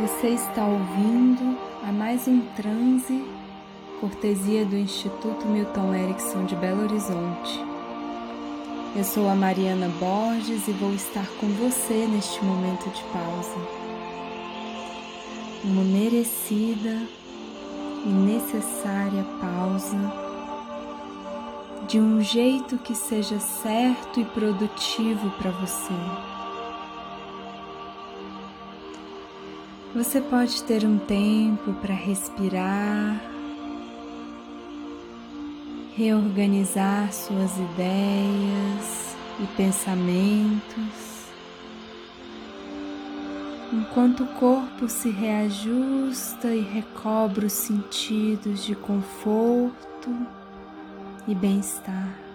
Você está ouvindo a mais um transe, cortesia do Instituto Milton Erickson de Belo Horizonte. Eu sou a Mariana Borges e vou estar com você neste momento de pausa. Uma merecida e necessária pausa, de um jeito que seja certo e produtivo para você. Você pode ter um tempo para respirar, reorganizar suas ideias e pensamentos, enquanto o corpo se reajusta e recobra os sentidos de conforto e bem-estar.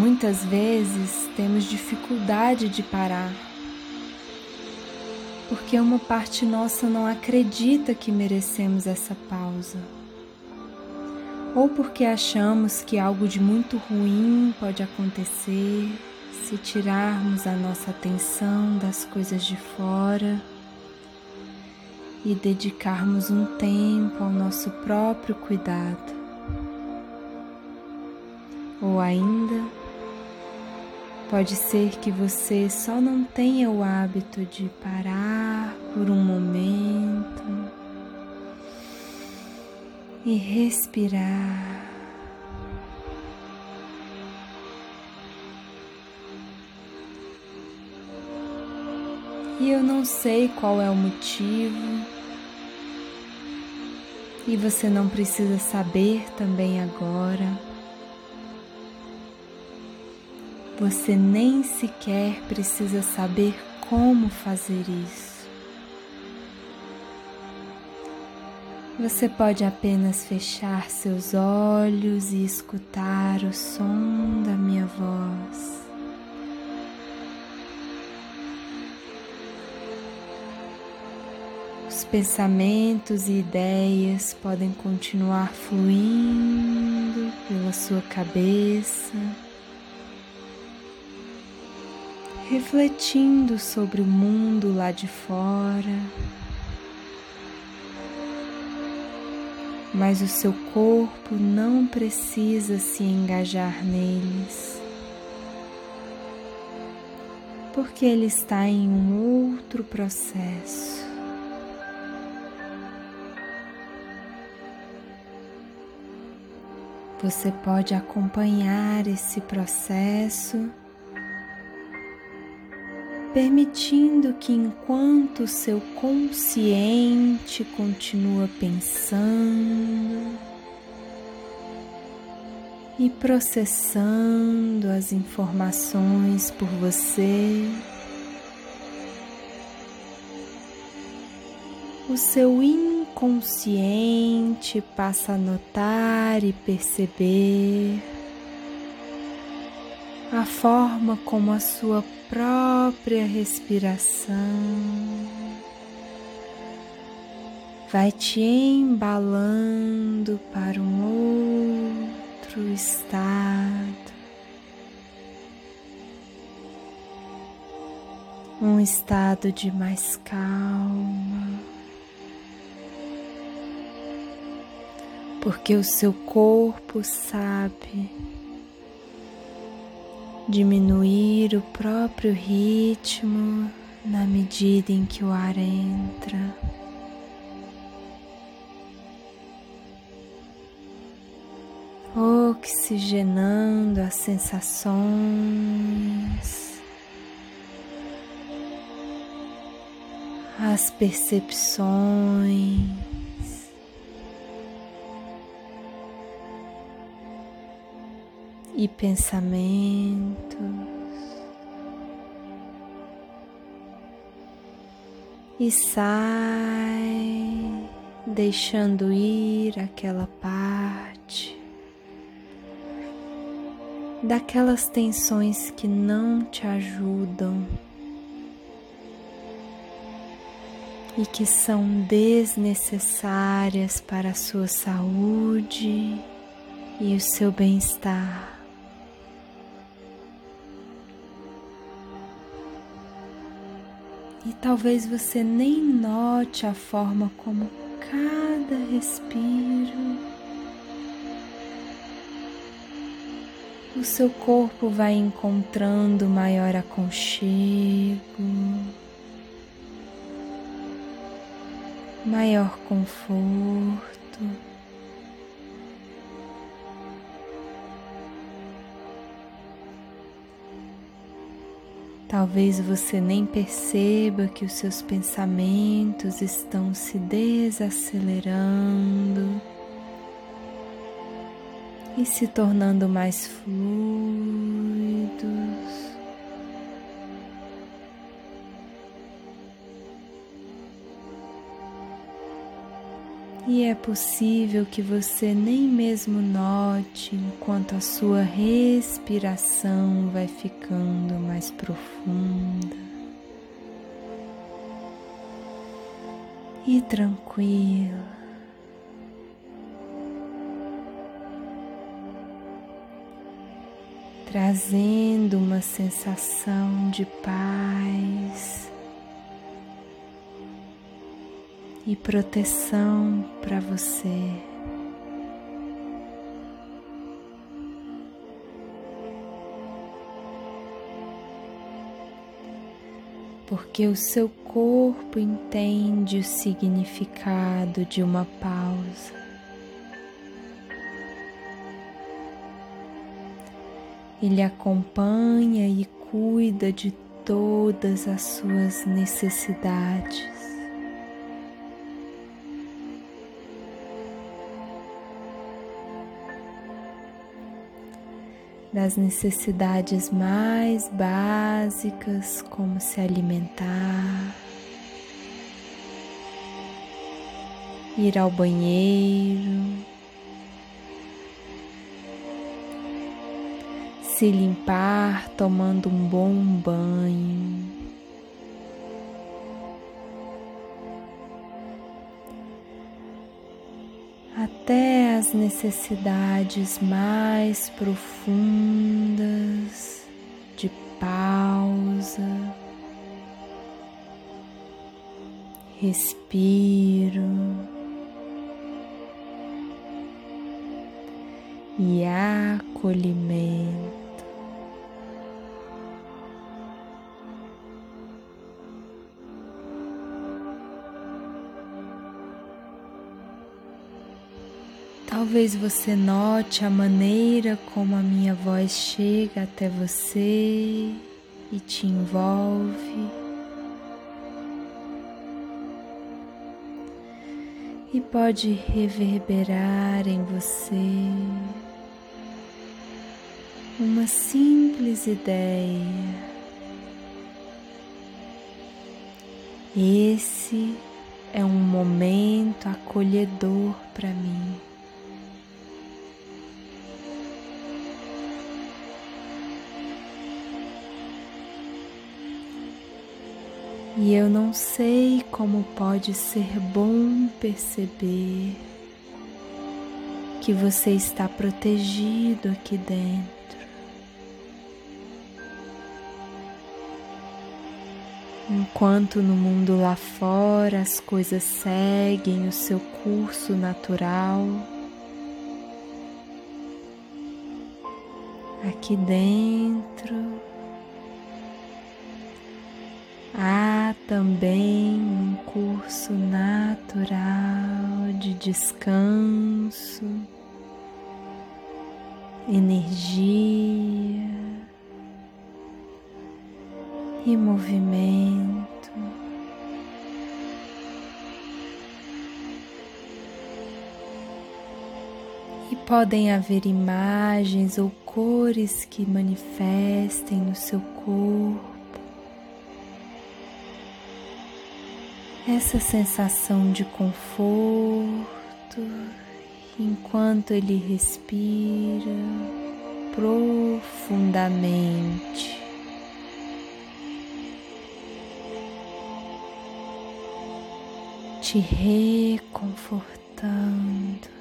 Muitas vezes temos dificuldade de parar, porque uma parte nossa não acredita que merecemos essa pausa, ou porque achamos que algo de muito ruim pode acontecer se tirarmos a nossa atenção das coisas de fora e dedicarmos um tempo ao nosso próprio cuidado. Ou ainda, Pode ser que você só não tenha o hábito de parar por um momento e respirar. E eu não sei qual é o motivo, e você não precisa saber também agora. Você nem sequer precisa saber como fazer isso. Você pode apenas fechar seus olhos e escutar o som da minha voz. Os pensamentos e ideias podem continuar fluindo pela sua cabeça. Refletindo sobre o mundo lá de fora. Mas o seu corpo não precisa se engajar neles, porque ele está em um outro processo. Você pode acompanhar esse processo permitindo que enquanto seu consciente continua pensando e processando as informações por você, o seu inconsciente passa a notar e perceber a forma como a sua própria respiração vai te embalando para um outro estado, um estado de mais calma. Porque o seu corpo sabe diminuir o próprio ritmo na medida em que o ar entra. Oxigenando as sensações, as percepções. E pensamentos. E sai, deixando ir aquela parte daquelas tensões que não te ajudam e que são desnecessárias para a sua saúde e o seu bem-estar. Talvez você nem note a forma como cada respiro o seu corpo vai encontrando maior aconchego, maior conforto. Talvez você nem perceba que os seus pensamentos estão se desacelerando e se tornando mais fluidos. E é possível que você nem mesmo note enquanto a sua respiração vai ficando mais profunda e tranquila. trazendo uma sensação de paz e proteção para você. Porque o seu corpo entende o significado de uma pausa. Ele acompanha e cuida de todas as suas necessidades. Das necessidades mais básicas, como se alimentar, ir ao banheiro, se limpar tomando um bom banho. Até as necessidades mais profundas de pausa, respiro. E acolhimento. Talvez você note a maneira como a minha voz chega até você e te envolve. E pode reverberar em você uma simples ideia. Esse é um momento acolhedor para mim. E eu não sei como pode ser bom perceber que você está protegido aqui dentro. Enquanto no mundo lá fora as coisas seguem o seu curso natural, aqui dentro Há também um curso natural de descanso, energia e movimento. E podem haver imagens ou cores que manifestem no seu corpo essa sensação de conforto enquanto ele respira profundamente. Te reconfortando.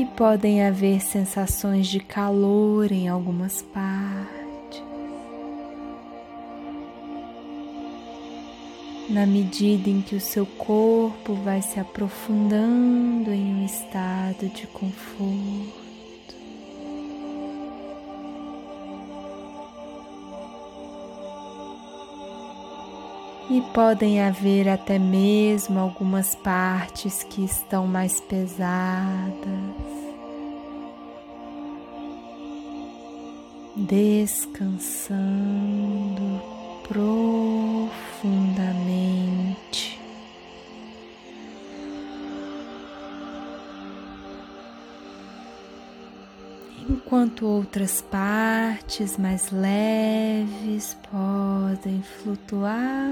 E podem haver sensações de calor em algumas partes. Na medida em que o seu corpo vai se aprofundando em um estado de conforto. E podem haver até mesmo algumas partes que estão mais pesadas. Descansando. Enquanto outras partes mais leves podem flutuar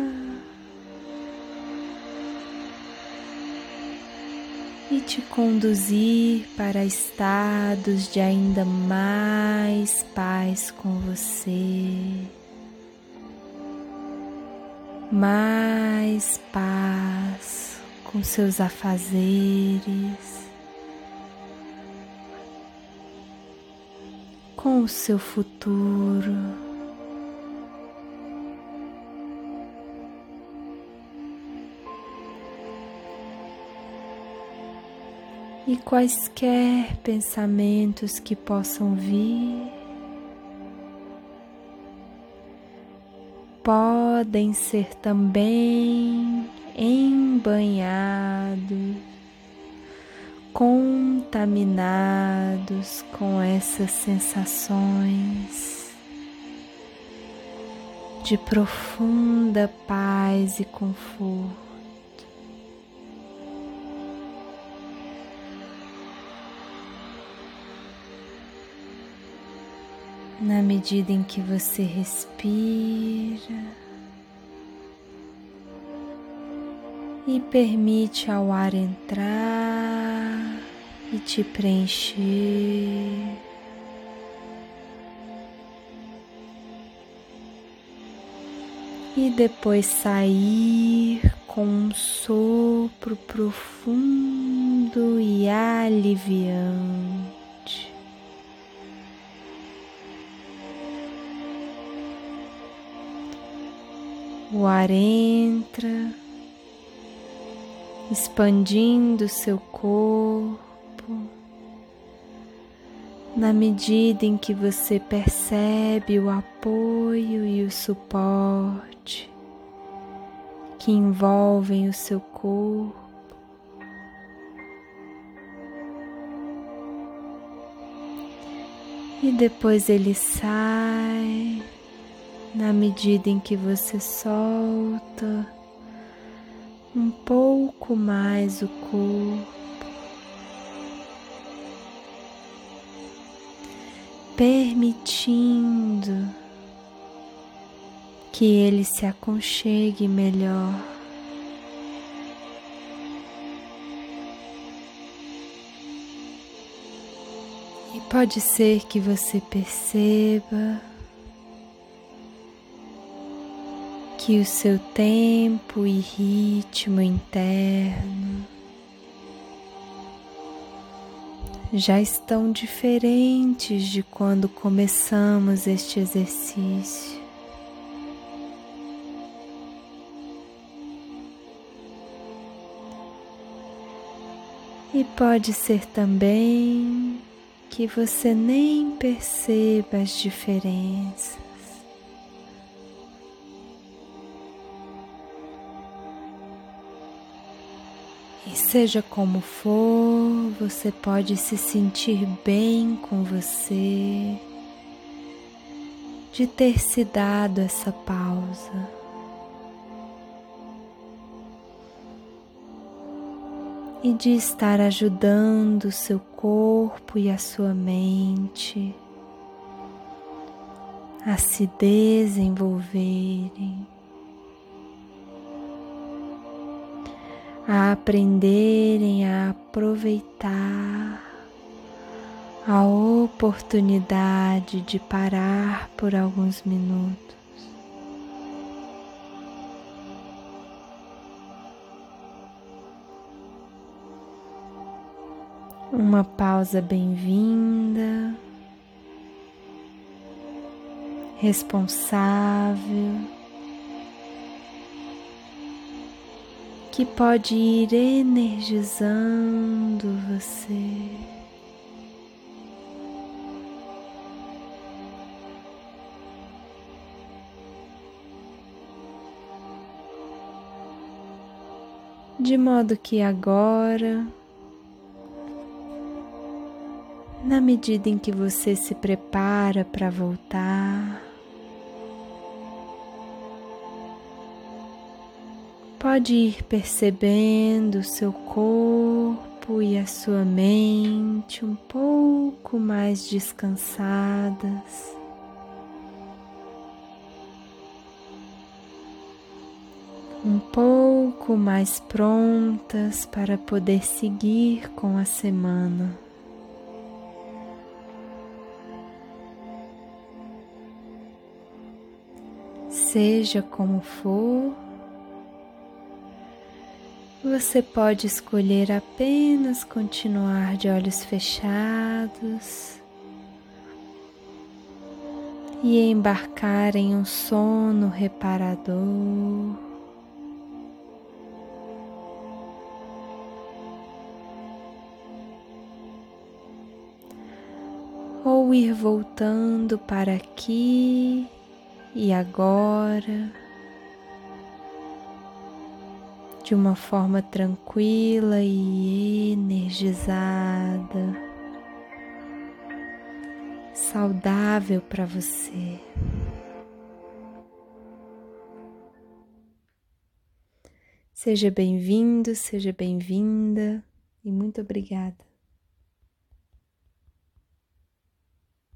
e te conduzir para estados de ainda mais paz com você, mais paz com seus afazeres. Com o seu futuro. E quaisquer pensamentos que possam vir podem ser também embanhados contaminados com essas sensações de profunda paz e conforto. Na medida em que você respira, e permite ao ar entrar e te preencher. E depois sair com um sopro profundo e aliviante. O ar entra expandindo seu corpo na medida em que você percebe o apoio e o suporte que envolvem o seu corpo. E depois ele sai na medida em que você solta um pouco mais o corpo, permitindo que ele se aconchegue melhor. E pode ser que você perceba que o seu tempo e ritmo interno já estão diferentes de quando começamos este exercício. E pode ser também que você nem perceba as diferenças. Seja como for, você pode se sentir bem com você de ter se dado essa pausa. E de estar ajudando o seu corpo e a sua mente a se desenvolverem. A aprenderem a aproveitar a oportunidade de parar por alguns minutos. Uma pausa bem-vinda, responsável, que pode ir energizando você. de modo que agora, na medida em que você se prepara para voltar, pode ir percebendo o seu corpo e a sua mente um pouco mais descansadas. um pouco mais prontas para poder seguir com a semana. Seja como for, você pode escolher apenas continuar de olhos fechados e embarcar em um sono reparador. ou ir voltando para aqui e agora de uma forma tranquila e energizada, saudável para você. Seja bem-vindo, seja bem-vinda e muito obrigada.